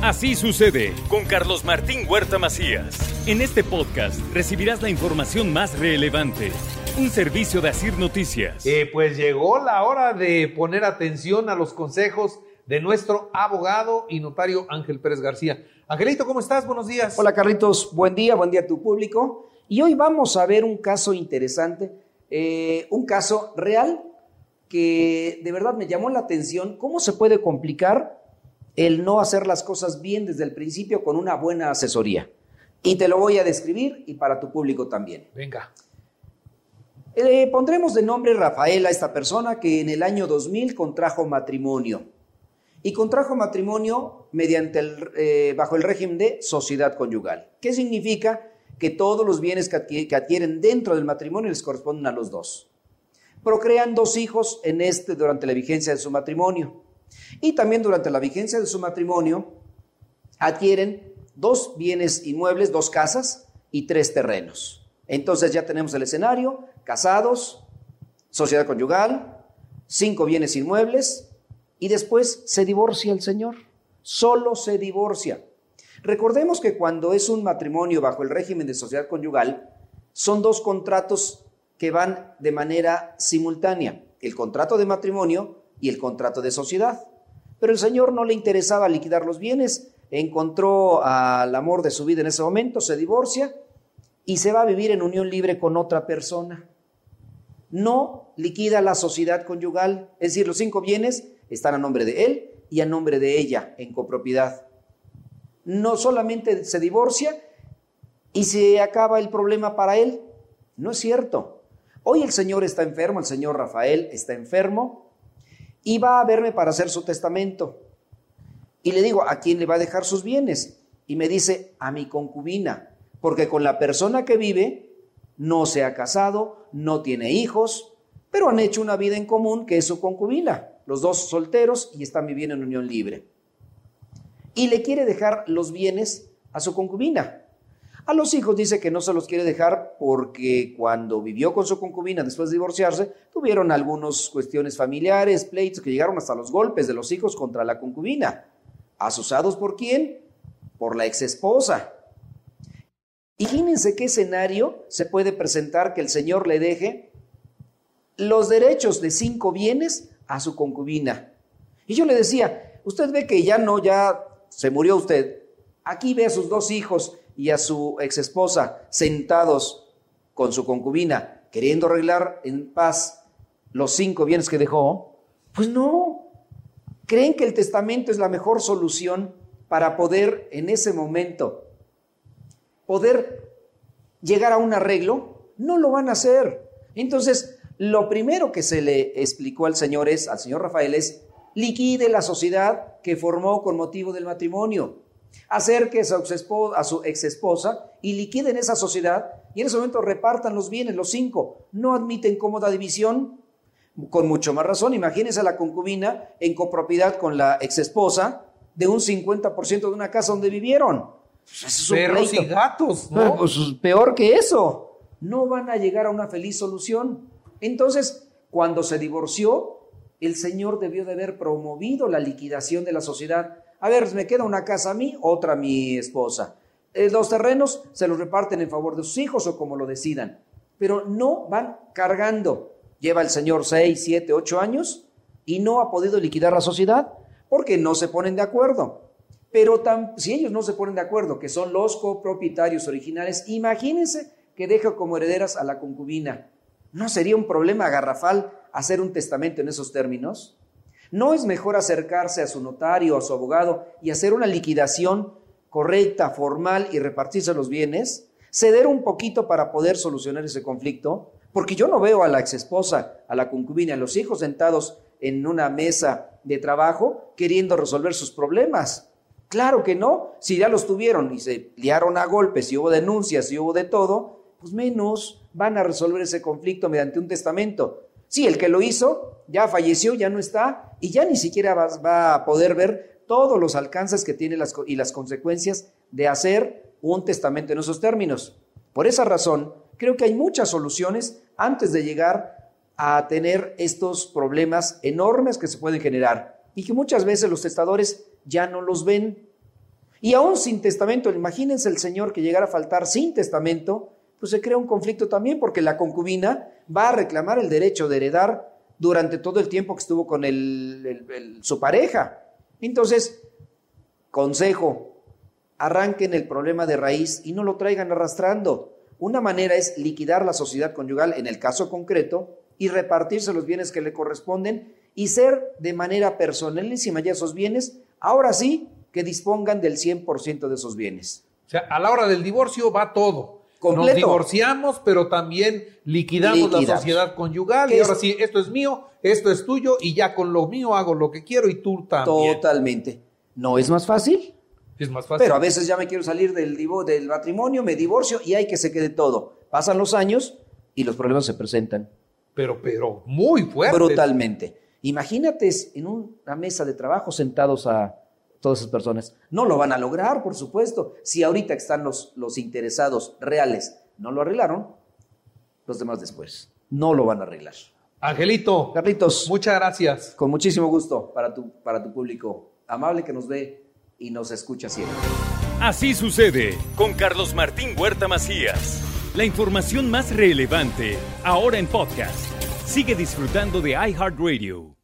Así sucede con Carlos Martín Huerta Macías. En este podcast recibirás la información más relevante. Un servicio de Asir Noticias. Eh, pues llegó la hora de poner atención a los consejos de nuestro abogado y notario Ángel Pérez García. Angelito, ¿cómo estás? Buenos días. Hola Carlitos, buen día, buen día a tu público. Y hoy vamos a ver un caso interesante, eh, un caso real que de verdad me llamó la atención. ¿Cómo se puede complicar el no hacer las cosas bien desde el principio con una buena asesoría? Y te lo voy a describir y para tu público también. Venga. Eh, pondremos de nombre Rafael a esta persona que en el año 2000 contrajo matrimonio. Y contrajo matrimonio mediante el, eh, bajo el régimen de sociedad conyugal. ¿Qué significa? Que todos los bienes que adquieren dentro del matrimonio les corresponden a los dos. Procrean dos hijos en este durante la vigencia de su matrimonio. Y también durante la vigencia de su matrimonio adquieren dos bienes inmuebles, dos casas y tres terrenos. Entonces ya tenemos el escenario, casados, sociedad conyugal, cinco bienes inmuebles y después se divorcia el señor. Solo se divorcia. Recordemos que cuando es un matrimonio bajo el régimen de sociedad conyugal, son dos contratos que van de manera simultánea, el contrato de matrimonio y el contrato de sociedad. Pero el Señor no le interesaba liquidar los bienes, encontró al amor de su vida en ese momento, se divorcia y se va a vivir en unión libre con otra persona. No liquida la sociedad conyugal, es decir, los cinco bienes están a nombre de él y a nombre de ella en copropiedad. No solamente se divorcia y se acaba el problema para él, no es cierto. Hoy el Señor está enfermo, el Señor Rafael está enfermo y va a verme para hacer su testamento. Y le digo, ¿a quién le va a dejar sus bienes? Y me dice, a mi concubina, porque con la persona que vive no se ha casado, no tiene hijos, pero han hecho una vida en común que es su concubina, los dos solteros y están viviendo en unión libre. Y le quiere dejar los bienes a su concubina. A los hijos dice que no se los quiere dejar porque cuando vivió con su concubina después de divorciarse, tuvieron algunas cuestiones familiares, pleitos que llegaron hasta los golpes de los hijos contra la concubina. ¿Asusados por quién? Por la exesposa. Imagínense qué escenario se puede presentar que el Señor le deje los derechos de cinco bienes a su concubina. Y yo le decía, usted ve que ya no, ya se murió usted. Aquí ve a sus dos hijos y a su ex esposa sentados con su concubina, queriendo arreglar en paz los cinco bienes que dejó, pues no. ¿Creen que el testamento es la mejor solución para poder en ese momento poder llegar a un arreglo? No lo van a hacer. Entonces, lo primero que se le explicó al Señor es, al señor Rafael es, liquide la sociedad que formó con motivo del matrimonio acerque a su, ex esposa y liquiden esa sociedad y en ese momento repartan los bienes, los cinco. No admiten cómoda división. Con mucho más razón, imagínense a la concubina en copropiedad con la ex esposa de un 50% de una casa donde vivieron. Pues Perros y gatos, ¿no? Pues, peor que eso. No van a llegar a una feliz solución. Entonces, cuando se divorció, el Señor debió de haber promovido la liquidación de la sociedad a ver, me queda una casa a mí, otra a mi esposa. Eh, los terrenos se los reparten en favor de sus hijos o como lo decidan, pero no van cargando. Lleva el señor seis, siete, ocho años y no ha podido liquidar la sociedad porque no se ponen de acuerdo. Pero si ellos no se ponen de acuerdo, que son los copropietarios originales, imagínense que deja como herederas a la concubina. ¿No sería un problema garrafal hacer un testamento en esos términos? ¿No es mejor acercarse a su notario, a su abogado y hacer una liquidación correcta, formal y repartirse los bienes? ¿Ceder un poquito para poder solucionar ese conflicto? Porque yo no veo a la exesposa, a la concubina, a los hijos sentados en una mesa de trabajo queriendo resolver sus problemas. Claro que no. Si ya los tuvieron y se liaron a golpes y hubo denuncias y hubo de todo, pues menos van a resolver ese conflicto mediante un testamento. Sí, el que lo hizo ya falleció, ya no está y ya ni siquiera va, a poder ver todos los alcances que tiene y las consecuencias de hacer un testamento en esos términos. Por esa razón, creo que hay muchas soluciones antes de llegar a tener estos problemas enormes que se pueden generar y que muchas veces los testadores ya no los ven. Y aún sin testamento, imagínense el señor que llegara a faltar sin testamento, pues se crea un conflicto también porque la concubina va a reclamar el derecho de heredar durante todo el tiempo que estuvo con su pareja. Entonces, consejo, arranquen el problema de raíz y no lo traigan arrastrando. Una manera es liquidar la sociedad conyugal en el caso concreto y repartirse los bienes que le corresponden y ser de manera personalísima ya esos bienes, ahora sí que dispongan del 100% de esos bienes. O sea, a la hora del divorcio va todo. Nos divorciamos, pero también liquidamos, la sociedad conyugal. Y ahora sí, esto es mío, esto es tuyo, y ya con lo mío hago lo que quiero y tú también. Totalmente. ¿No es más fácil? Es más fácil. Pero a veces ya me quiero salir del, del matrimonio, me divorcio y hay que se quede todo. Pasan los años y los problemas se presentan. Pero, pero, muy fuerte. Brutalmente. Imagínate en una mesa de trabajo sentados a todas esas personas. No lo van a lograr, por supuesto. Si ahorita están los, los interesados reales, no lo arreglaron, los demás después. No lo van a arreglar. Angelito. Carlitos. Muchas gracias. Con muchísimo gusto para tu, para tu público amable que nos ve y nos escucha siempre. Así sucede con Carlos Martín Huerta Macías. La información más relevante ahora en podcast. Sigue disfrutando de iHeartRadio.